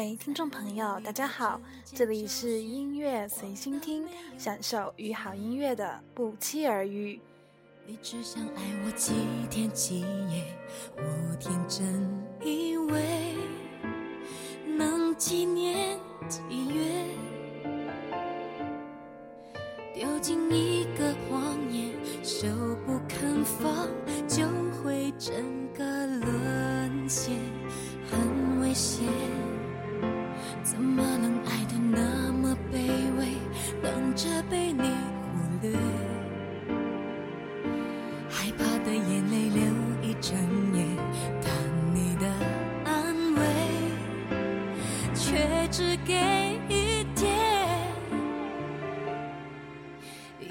位听众朋友，大家好，这里是音乐随心听，享受与好音乐的不期而遇。你只想爱我几天几夜，我天真以为能几年几月，丢进一个谎言，手不肯放，就会整个沦陷，很危险。怎么能爱得那么卑微，等着被你忽略，害怕的眼泪流一整夜，但你的安慰却只给一点。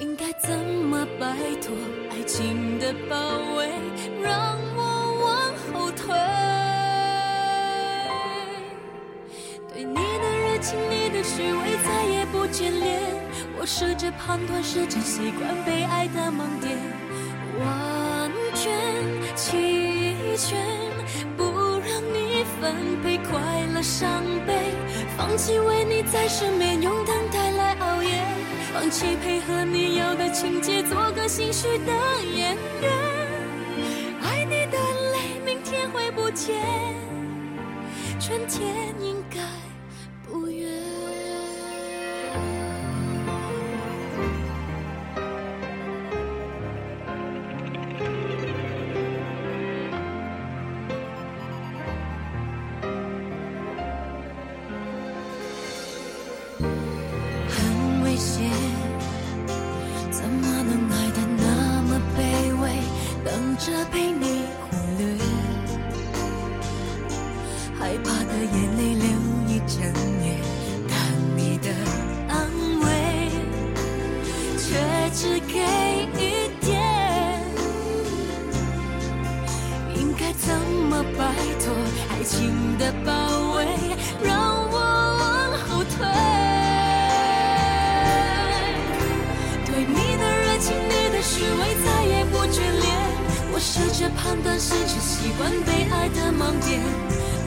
应该怎么摆脱爱情的包围？判断，试着习惯被爱的盲点。完全弃权，不让你分配快乐伤悲，放弃为你在身边用等待来熬夜，放弃配合你要的情节，做个心虚的演员。爱你的泪，明天会不见，春天应该这杯。我试着判断，试着习惯被爱的盲点，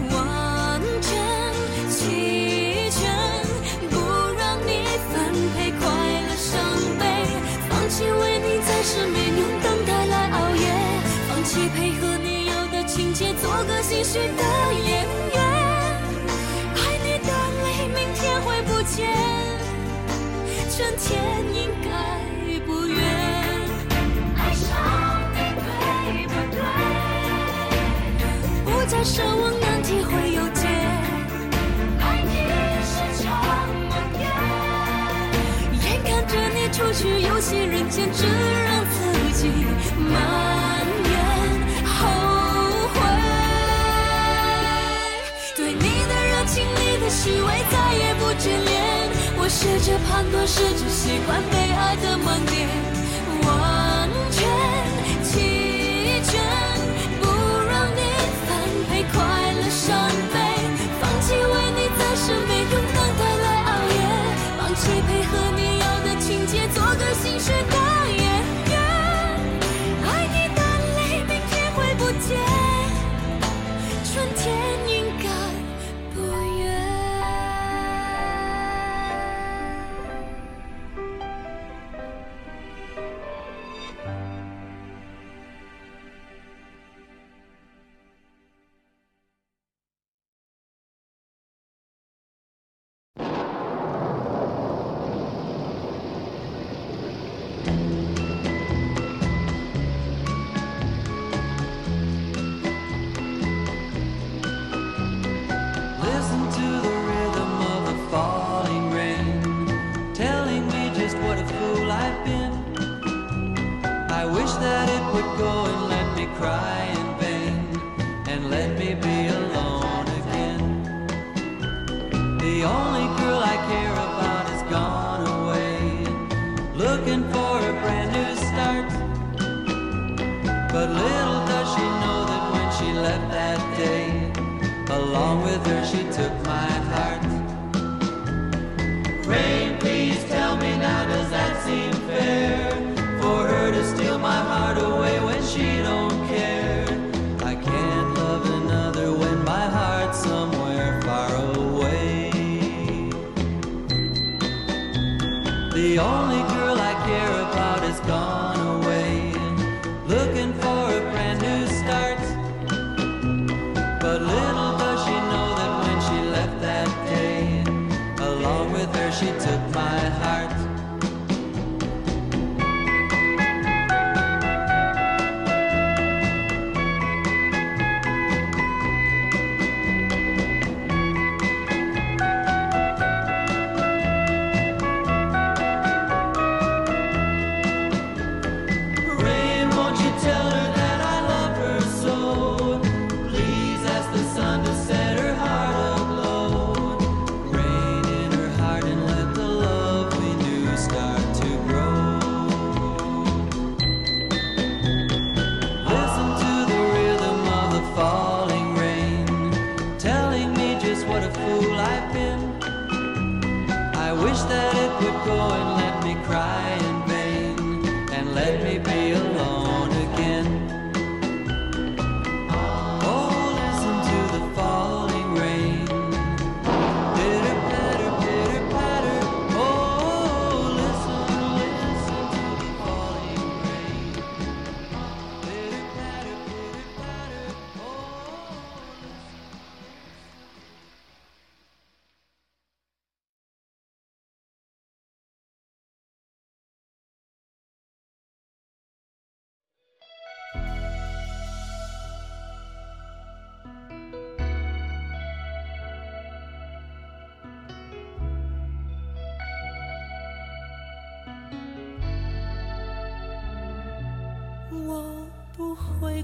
完全弃权，不让你分配快乐伤悲，放弃为你在失眠用等待来熬夜，放弃配合你要的情节，做个心虚的演员。爱你的泪，明天会不见。春天应该再奢望能体会有解。爱你是场梦魇。眼看着你出去游戏人间，只让自己埋怨后悔。对你的热情，你的虚伪，再也不眷恋。我试着判断，试着习惯被爱的盲点，完全干杯放弃我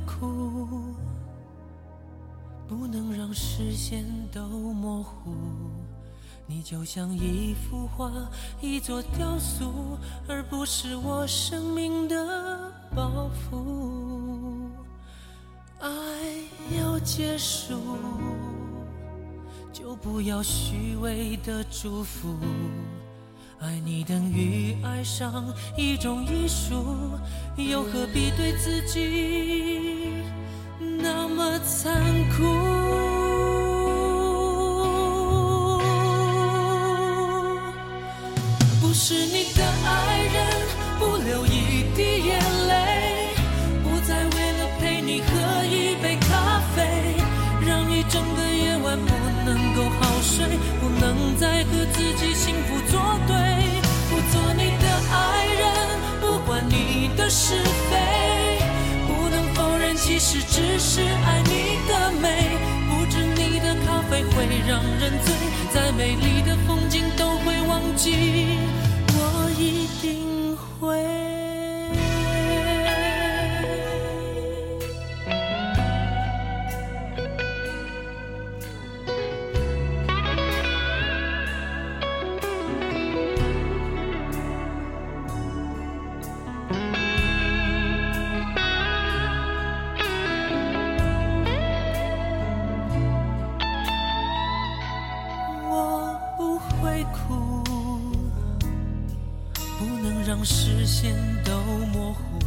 哭，不能让视线都模糊。你就像一幅画，一座雕塑，而不是我生命的包袱。爱要结束，就不要虚伪的祝福。爱你等于爱上一种艺术，又何必对自己残酷？不是你的爱人，不流一滴眼泪，不再为了陪你喝一杯咖啡，让一整个夜晚不能够好睡，不能再和自己幸福作对，不做你的爱人，不管你的是非，不能否认其实只是爱，会让人醉，再美丽的风景都会忘记，线都模糊。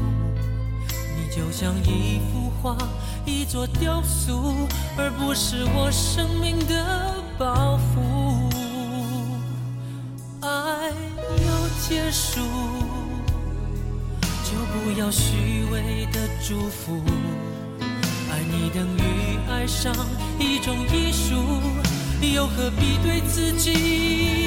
你就像一幅画，一座雕塑，而不是我生命的包袱。爱要结束，就不要虚伪的祝福。爱你等于爱上一种艺术，又何必对自己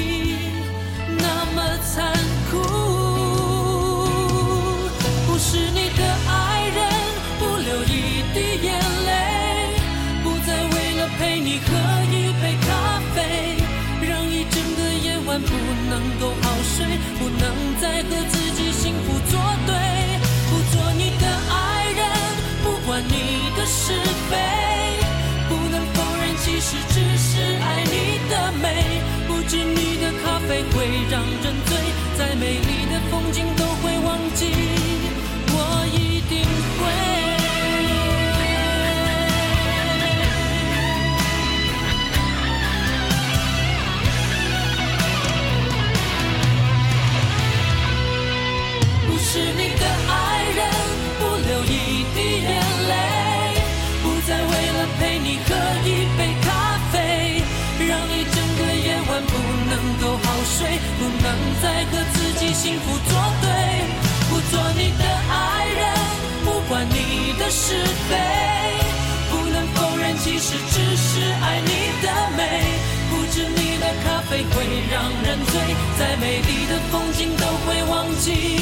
会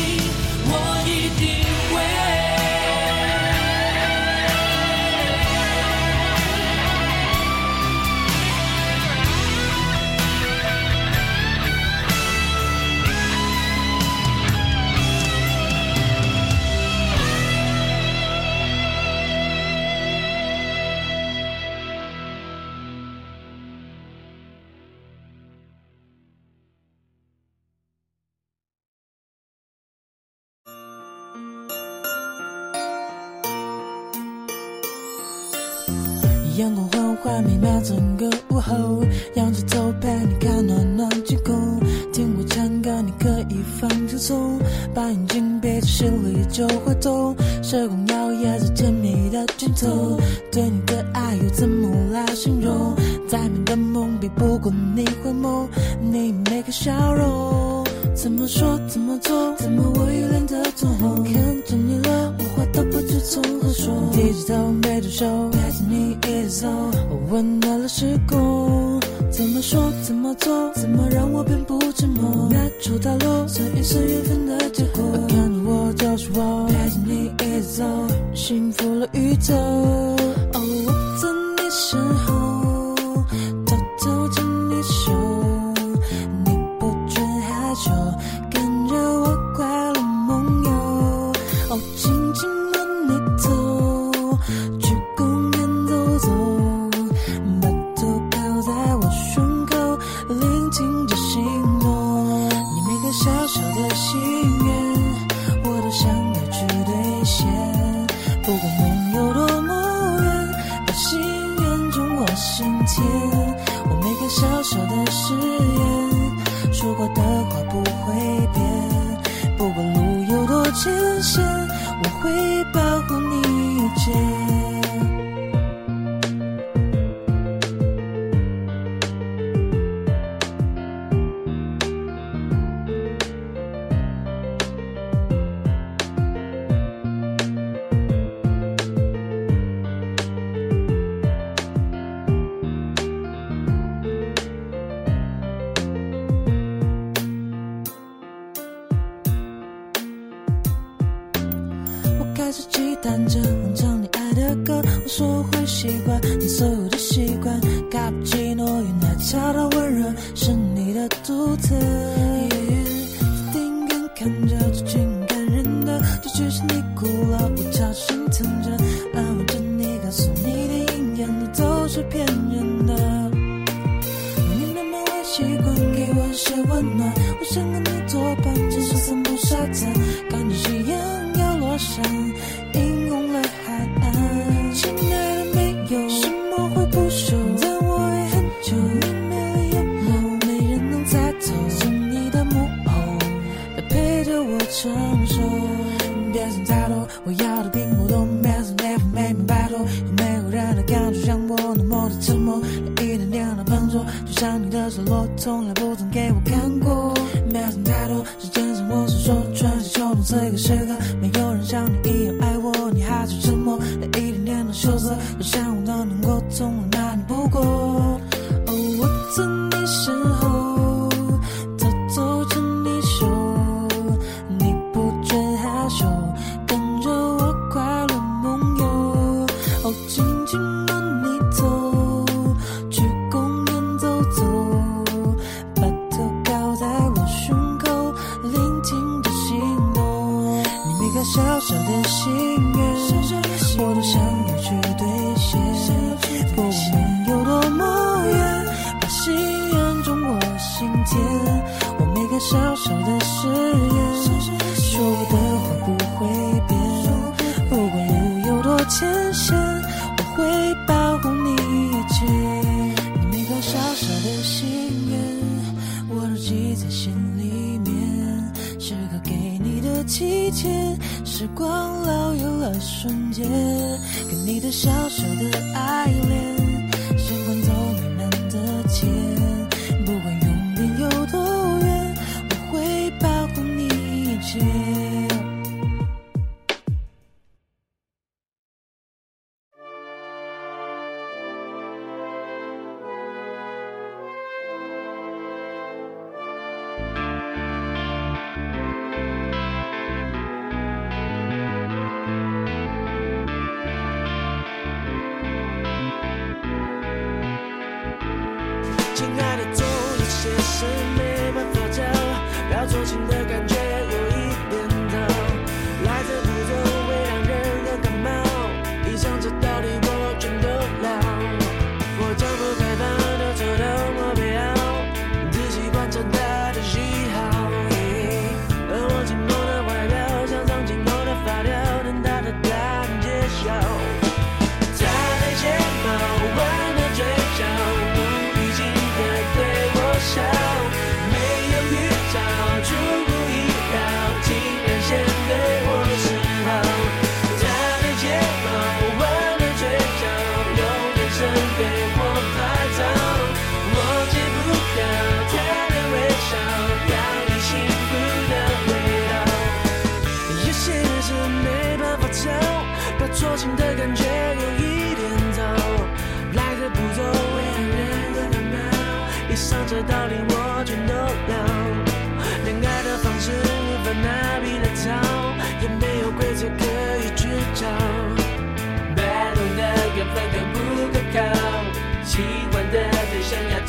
阳光缓缓弥漫整个午后，仰着头陪你看暖暖天空。听我唱歌，你可以放轻松，把眼睛闭着，心里就会懂。时光摇曳在甜蜜的尽头，对你的爱又怎么来形容？再美的梦比不过你回眸，你每个笑容。怎么说怎么做，怎么我一脸的通红？看着你了，我话都不知从何说。低着头，背着手，陪着你一直走，我温暖了时空。怎么说怎么做，怎么让我变不寂寞？那出大落，算一算缘分的结果。看着我就是我，陪着你一直走，幸福了宇宙。哦，我在你身后，就说承受。别想太多，我要的并不多，没事没法没明白透，有没有人能感受像我那么的沉默，一点点的笨拙，就像你的失落，从来不曾给我小小的心愿，我都想要去兑现。不管有多么远，把心愿种我心田。我每个小小的誓言，时光老有了瞬间，给你的小小的爱恋，道理我全都了。恋爱的方式无法拿笔来抄，也没有规则可以去找。摆弄的缘分可不可靠？喜欢的对象要。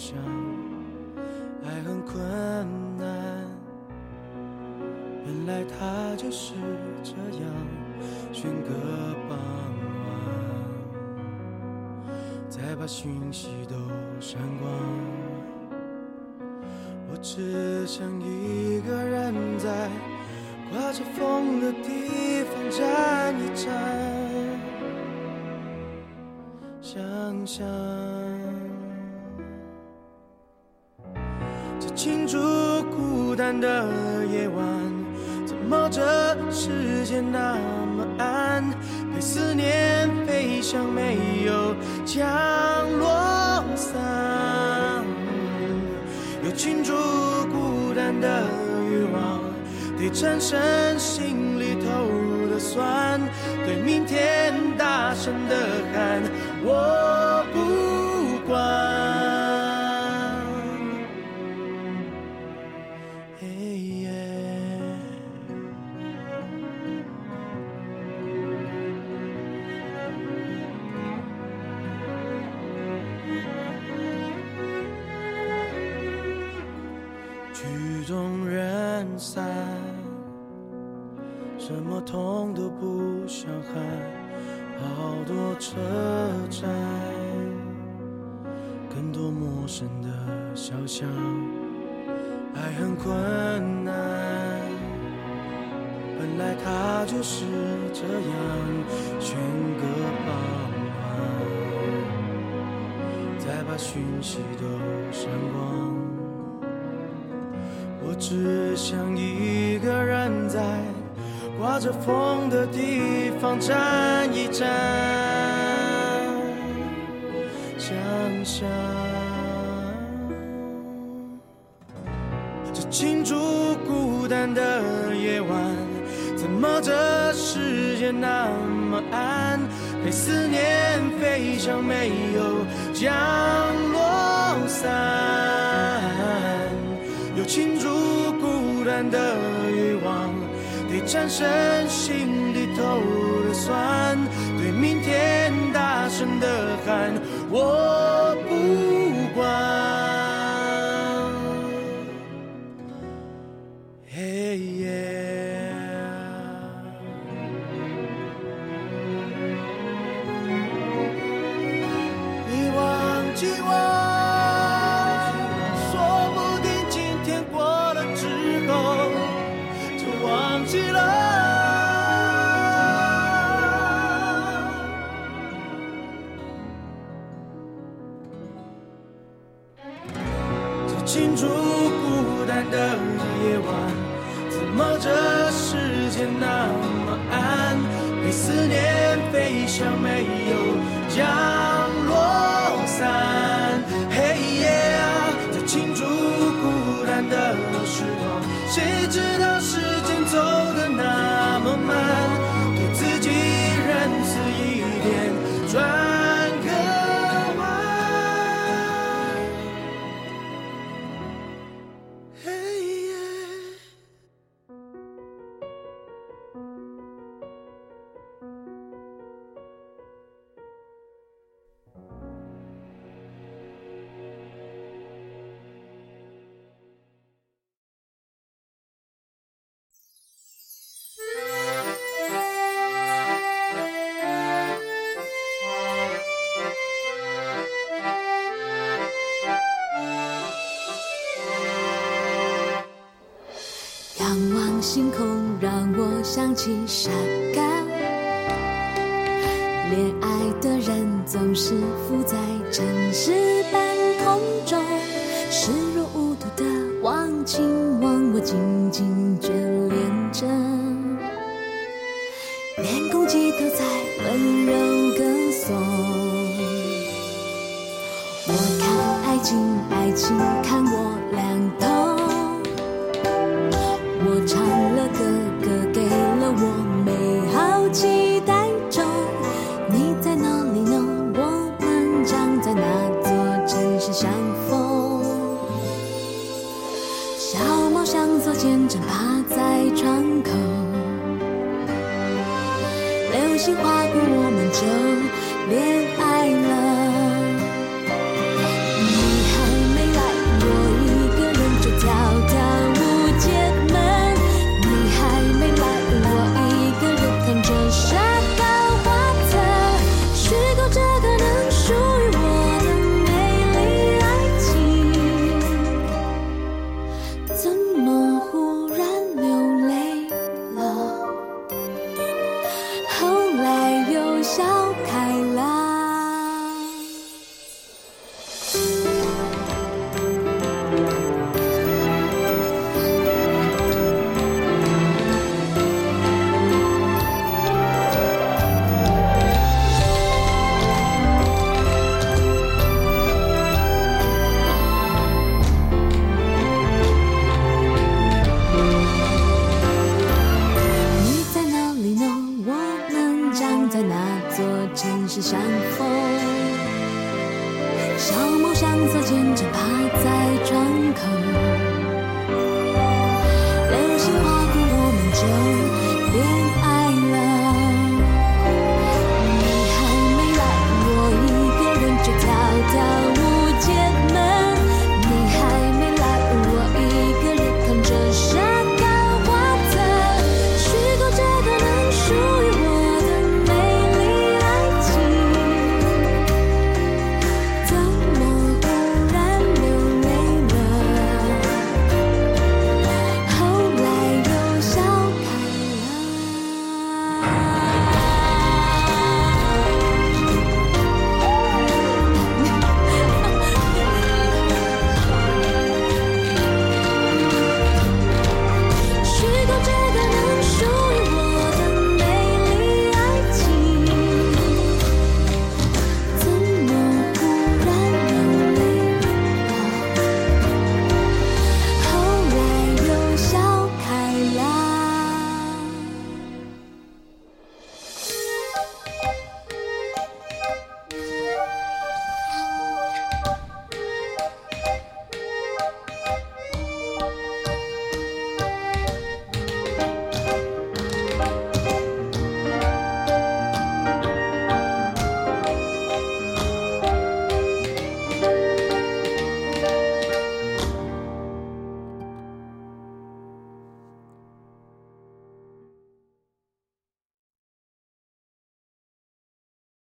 想，爱很困难，原来他就是这样。选个傍晚，再把讯息都删光。我只想一个人在刮着风的地方站一站，想想。的夜晚，怎么这世界那么暗？被思念飞翔，没有降落伞。又倾注孤单的欲望，得战胜心里头的酸，对明天大声的喊，我不不想喊，好多车站，更多陌生的小巷，爱很困难，本来它就是这样，选个傍晚，再把讯息都删光。我只想一个人在刮着风的地方站一站，想想这庆祝孤单的夜晚，怎么这世界那么暗？被思念飞翔，没有降落伞。又庆祝孤单的，产生心里头的酸，对明天大声的喊，我。起傻嘎。恋爱的人总是浮在城市半空中，视若无睹的忘情忘我，紧紧眷恋着，连公鸡都在温柔歌颂。我看爱情，爱情看我两我美好期待中，你在哪里呢？我们将在哪座城市相逢？小猫像坐肩枕趴在窗口，流星划过我们就别。小猫想做风筝，趴在窗口。